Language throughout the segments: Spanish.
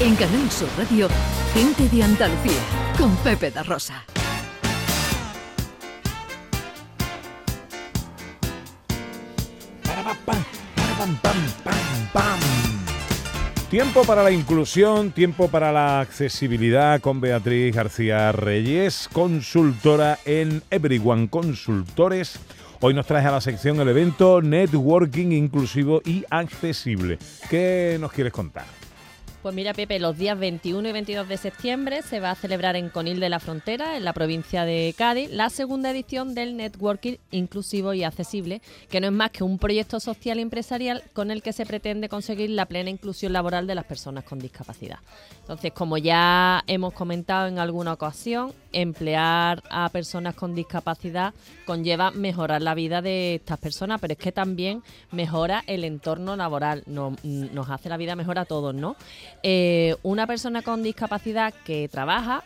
En Canal Sur Radio, Gente de Andalucía, con Pepe da Rosa. Tiempo para la inclusión, tiempo para la accesibilidad con Beatriz García Reyes, consultora en Everyone Consultores. Hoy nos trae a la sección el evento Networking Inclusivo y Accesible. ¿Qué nos quieres contar? Pues mira, Pepe, los días 21 y 22 de septiembre se va a celebrar en Conil de la Frontera, en la provincia de Cádiz, la segunda edición del Networking Inclusivo y Accesible, que no es más que un proyecto social y empresarial con el que se pretende conseguir la plena inclusión laboral de las personas con discapacidad. Entonces, como ya hemos comentado en alguna ocasión, emplear a personas con discapacidad conlleva mejorar la vida de estas personas, pero es que también mejora el entorno laboral, nos, nos hace la vida mejor a todos, ¿no? Eh, una persona con discapacidad que trabaja,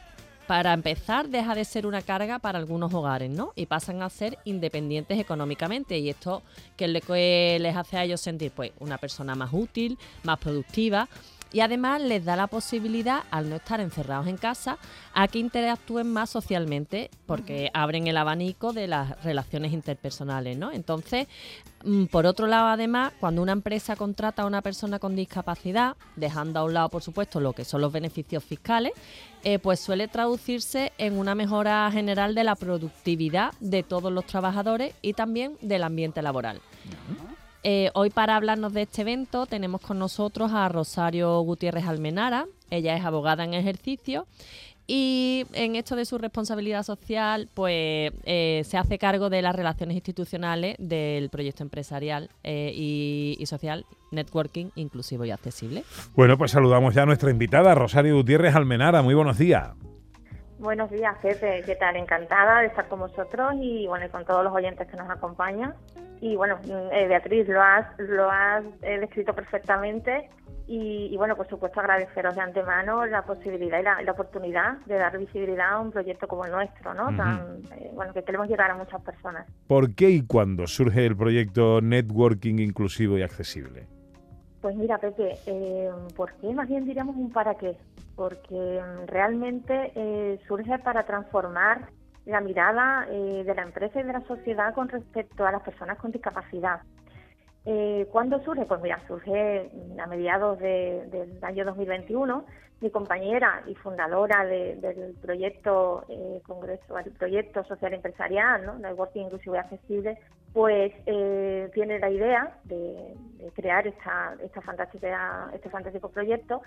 para empezar, deja de ser una carga para algunos hogares, ¿no? Y pasan a ser independientes económicamente. Y esto que les hace a ellos sentir, pues, una persona más útil, más productiva y además les da la posibilidad, al no estar encerrados en casa, a que interactúen más socialmente porque abren el abanico de las relaciones interpersonales, ¿no? Entonces, mm, por otro lado, además, cuando una empresa contrata a una persona con discapacidad, dejando a un lado, por supuesto, lo que son los beneficios fiscales, eh, pues suele traducirse en una mejora general de la productividad de todos los trabajadores y también del ambiente laboral. Eh, hoy para hablarnos de este evento tenemos con nosotros a Rosario Gutiérrez Almenara. Ella es abogada en ejercicio y en esto de su responsabilidad social, pues eh, se hace cargo de las relaciones institucionales del proyecto empresarial eh, y, y, social Networking Inclusivo y Accesible. Bueno, pues saludamos ya a nuestra invitada, Rosario Gutiérrez Almenara. Muy buenos días. Buenos días, Pepe. ¿Qué tal? Encantada de estar con vosotros y bueno, con todos los oyentes que nos acompañan. Y bueno, eh, Beatriz, lo has, lo has eh, descrito perfectamente. Y, bueno, por supuesto, agradeceros de antemano la posibilidad y la, oportunidad de dar visibilidad a un proyecto como el nuestro, ¿no? Tan, eh, bueno, que queremos llegar a muchas personas. ¿Por qué y cuándo surge el proyecto Networking Inclusivo y Accesible? Pues mira, Pepe, eh, ¿por qué? Más bien diríamos un para qué. Porque mm, realmente eh, surge para transformar la mirada eh, de la empresa y de la sociedad con respecto a las personas con discapacidad. Eh, ¿Cuándo surge? Pues mira, surge a mediados del año 2021. Mi compañera y fundadora del proyecto Congreso, el proyecto social empresarial, ¿no? Networking Inclusivo y Accesible, pues eh, tiene la idea de, crear esta, esta fantástica, este fantástico proyecto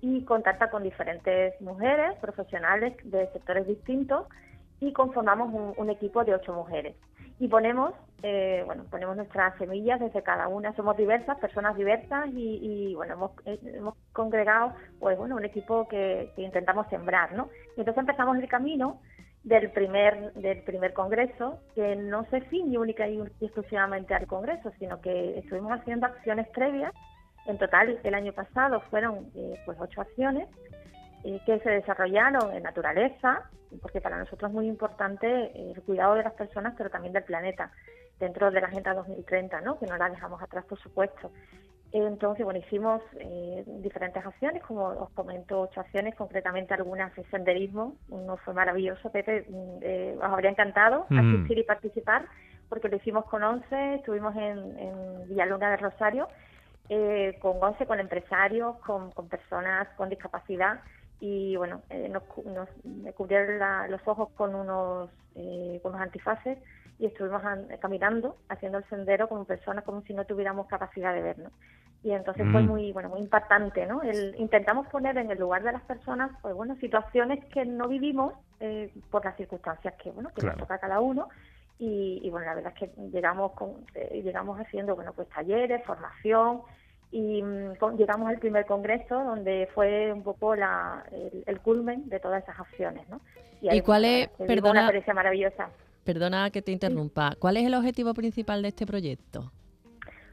y contacta con diferentes mujeres profesionales de sectores distintos y conformamos un equipo de ocho mujeres. Y ponemos eh, bueno ponemos nuestras semillas desde cada una. Somos diversas personas diversas y, bueno hemos, hemos, congregado pues bueno un equipo que, intentamos sembrar no y entonces empezamos el camino del primer del primer congreso que no se ciñe única y exclusivamente al congreso sino que estuvimos haciendo acciones previas en total el año pasado fueron eh, pues ocho acciones que se desarrollaron en naturaleza, porque para nosotros es muy importante el cuidado de las personas, pero también del planeta, dentro de la Agenda 2030, ¿no? que no la dejamos atrás, por supuesto. Entonces, bueno, hicimos eh, diferentes acciones, como os comento, ocho acciones, concretamente algunas de senderismo. Uno fue maravilloso, Pepe, mm, eh, os habría encantado asistir y participar, porque lo hicimos con 11, estuvimos en, en Villaluna de Rosario, eh, con 11, con empresarios, con, con personas con discapacidad, y bueno, eh, nos, nos cubrieron los ojos con unos, eh, con unos antifaces y estuvimos caminando, haciendo el sendero como personas, como si no tuviéramos capacidad de ver, ¿no? Y entonces fue mm. muy, bueno, muy impactante, ¿no? El, intentamos poner en el lugar de las personas, pues bueno, situaciones que no vivimos eh, por las circunstancias que, bueno, que nos toca a cada uno. Y, y, bueno, la verdad es que llegamos con, eh, llegamos haciendo, bueno, pues talleres, formación, y mm, llegamos al primer congreso donde fue un poco la, el, culmen de todas esas acciones. ¿no? ¿Y, cuál es, perdona, una experiencia maravillosa? Perdona que te interrumpa, ¿cuál es el objetivo principal de este proyecto?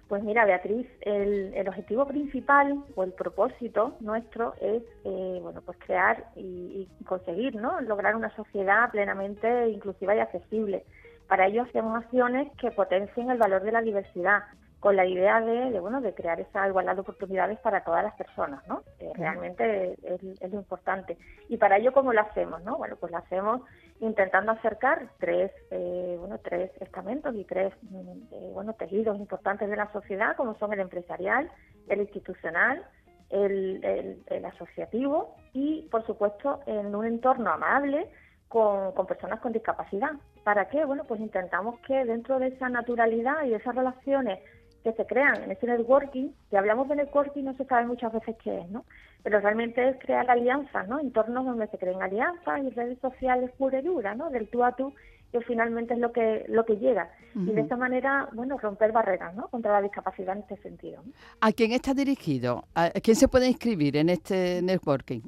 Pues mira, Beatriz, el, el objetivo principal o el propósito nuestro es, eh, bueno, pues crear y, y, conseguir, ¿no? Lograr una sociedad plenamente inclusiva y accesible. Para ello hacemos acciones que potencien el valor de la diversidad, con la idea de, bueno de crear esa igualdad de oportunidades para todas las personas, ¿no? realmente es, lo importante. Y para ello, ¿cómo lo hacemos, no? Bueno, pues lo hacemos intentando acercar tres, eh, bueno, tres estamentos y tres, mm, eh, bueno, tejidos importantes de la sociedad, como son el empresarial, el institucional, el, el, asociativo y, por supuesto, en un entorno amable con, con, personas con discapacidad. ¿Para qué? Bueno, pues intentamos que dentro de esa naturalidad y de esas relaciones que se crean en ese networking, que hablamos de networking no se sabe muchas veces qué es, ¿no? Pero realmente es crear alianzas, ¿no? Entornos donde se creen alianzas y redes sociales pura y dura, ¿no? Del tú a tú, que finalmente es lo que lo que llega. Y de esta manera, bueno, romper barreras, ¿no? Contra la discapacidad en este sentido. ¿A quién está dirigido? ¿A quién se puede inscribir en este networking?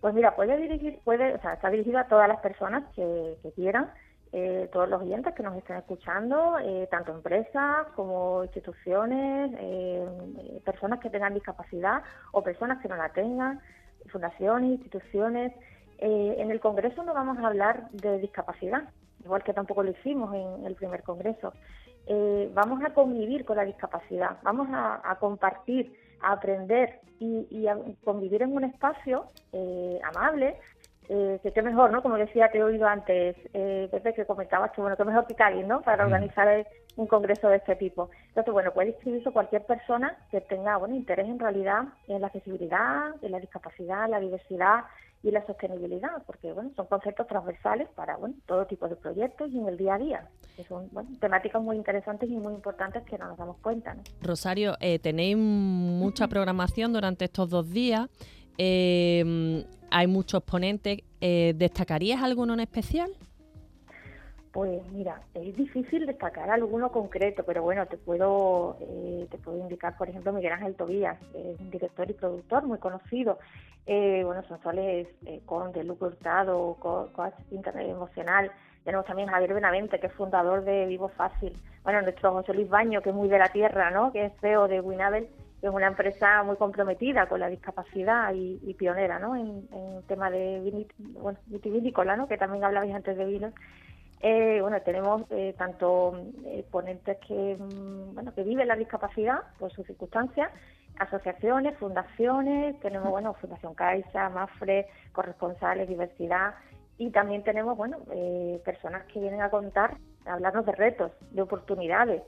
Pues mira, puede dirigir, puede, o sea, está dirigido a todas las personas que, que quieran eh, todos los oyentes que nos estén escuchando, eh, tanto empresas como instituciones, eh, personas que tengan discapacidad o personas que no la tengan, fundaciones, instituciones. en el Congreso no vamos a hablar de discapacidad, igual que tampoco lo hicimos en el primer Congreso. vamos a convivir con la discapacidad, vamos a, compartir, a aprender y, y, a convivir en un espacio amable eh, que qué mejor, ¿no? Como decía, te he oído antes, eh, Pepe, que comentabas que, bueno, qué mejor que Cádiz, ¿no? Para organizar un congreso de este tipo. Entonces, bueno, puede inscribirse cualquier persona que tenga, bueno, interés en realidad en la accesibilidad, en la discapacidad, la diversidad y la sostenibilidad, porque, bueno, son conceptos transversales para, bueno, todo tipo de proyectos y en el día a día. Que son, bueno, temáticas muy interesantes y muy importantes que no nos damos cuenta, ¿no? Rosario, eh, tenéis mucha programación durante estos dos días. Eh, hay muchos ponentes. Eh, ¿Destacarías alguno en especial? Pues mira, es difícil destacar alguno concreto, pero bueno, te puedo eh, te puedo indicar, por ejemplo, Miguel Ángel Tobías, es un director y productor muy conocido. Eh, bueno, son soles eh, con de Luco Hurtado, coach internet emocional. Tenemos también Javier Benavente, que es fundador de Vivo Fácil. Bueno, nuestro José Luis Baño, que es muy de la tierra, ¿no? Que es CEO de Winabel es una empresa muy comprometida con la discapacidad y, pionera ¿no? en, en tema de bueno, vitivinícola, ¿no? que también hablabais antes de vinos. Eh, bueno, tenemos eh, tanto eh, ponentes que, mm, bueno, que viven la discapacidad por sus circunstancias, asociaciones, fundaciones, tenemos, bueno, Fundación Caixa, MAFRE, corresponsales, diversidad, y también tenemos, bueno, personas que vienen a contar hablarnos de retos, de oportunidades.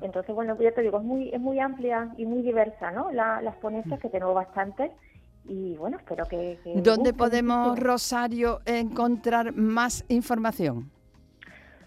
Entonces, bueno, ya te digo, es muy, es muy amplia y muy diversa, ¿no? las ponencias, que tenemos bastantes. Y bueno, espero que... ¿Dónde podemos, Rosario, encontrar más información?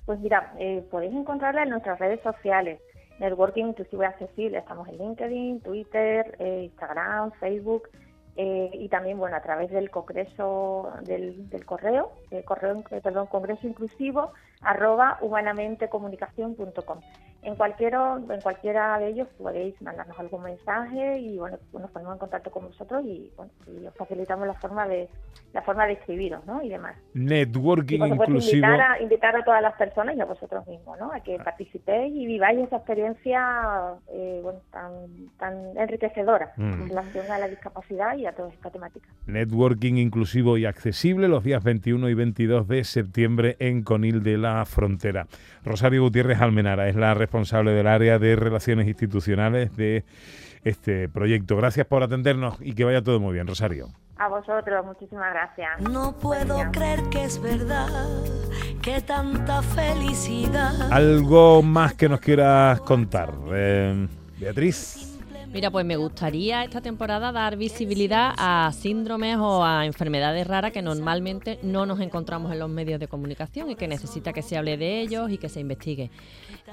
Pues mira, eh, podéis encontrarla en nuestras redes sociales. Networking Inclusivo y Accesible. Estamos en LinkedIn, Twitter, eh, Instagram, Facebook. Eh, y también bueno a través del congreso del, del correo, correo perdón congreso inclusivo arroba humanamentecomunicación.com. En, cualquiera, en cualquiera de ellos podéis mandarnos algún mensaje y bueno, nos ponemos en contacto con vosotros y, bueno, y os facilitamos la forma de la forma de escribiros ¿no? y demás. Networking inclusivo. Invitar a, invitar a todas las personas y a vosotros mismos ¿no? a que participéis y viváis esa experiencia eh, bueno, tan, tan enriquecedora mm. en relación a la discapacidad y a toda esta temática. Networking inclusivo y accesible los días 21 y 22 de septiembre en Conil de la frontera. Rosario Gutiérrez Almenara es la responsable del área de relaciones institucionales de este proyecto. Gracias por atendernos y que vaya todo muy bien, Rosario. A vosotros, muchísimas gracias. No puedo creer que es verdad, que tanta felicidad. Algo más que nos quieras contar, eh, Beatriz. Mira, pues me gustaría esta temporada dar visibilidad a síndromes o a enfermedades raras que normalmente no nos encontramos en los medios de comunicación y que necesita que se hable de ellos y que se investigue.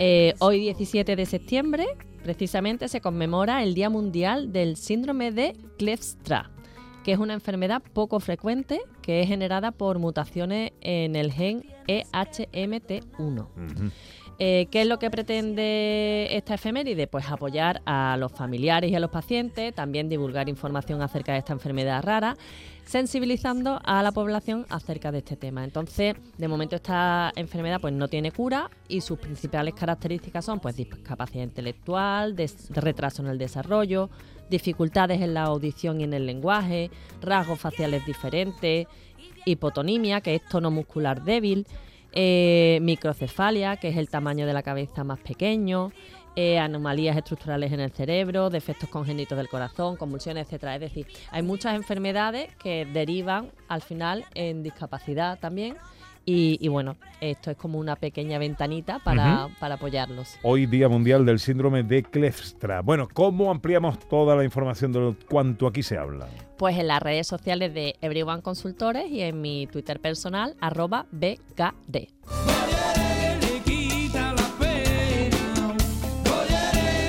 Eh, hoy 17 de septiembre, precisamente, se conmemora el Día Mundial del Síndrome de Kleefstra que es una enfermedad poco frecuente que es generada por mutaciones en el gen EHMT1. Eh, ¿Qué es lo que pretende esta efeméride? Pues apoyar a los familiares y a los pacientes, también divulgar información acerca de esta enfermedad rara, sensibilizando a la población acerca de este tema. Entonces, de momento esta enfermedad pues no tiene cura y sus principales características son pues discapacidad intelectual, retraso en el desarrollo, dificultades en la audición y en el lenguaje, rasgos faciales diferentes, hipotonimia, que es tono muscular débil, eh, microcefalia, que es el tamaño de la cabeza más pequeño, eh, anomalías estructurales en el cerebro, defectos congénitos del corazón, convulsiones, etcétera. Es decir, hay muchas enfermedades que derivan al final en discapacidad también. Y, y bueno, esto es como una pequeña ventanita para, Ujú. para apoyarlos. Hoy Día Mundial del Síndrome de Klefstra. Bueno, ¿cómo ampliamos toda la información de lo- cuanto aquí se habla? Pues en las redes sociales de Everyone Consultores y en mi Twitter personal, arroba BKD.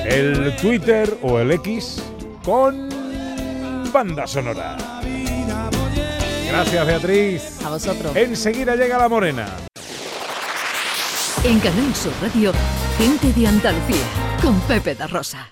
El Twitter o el X con banda sonora. Gracias, Beatriz. A vosotros. Enseguida llega la morena. En Canal Sur Radio, gente de Andalucía, con Pepe da Rosa.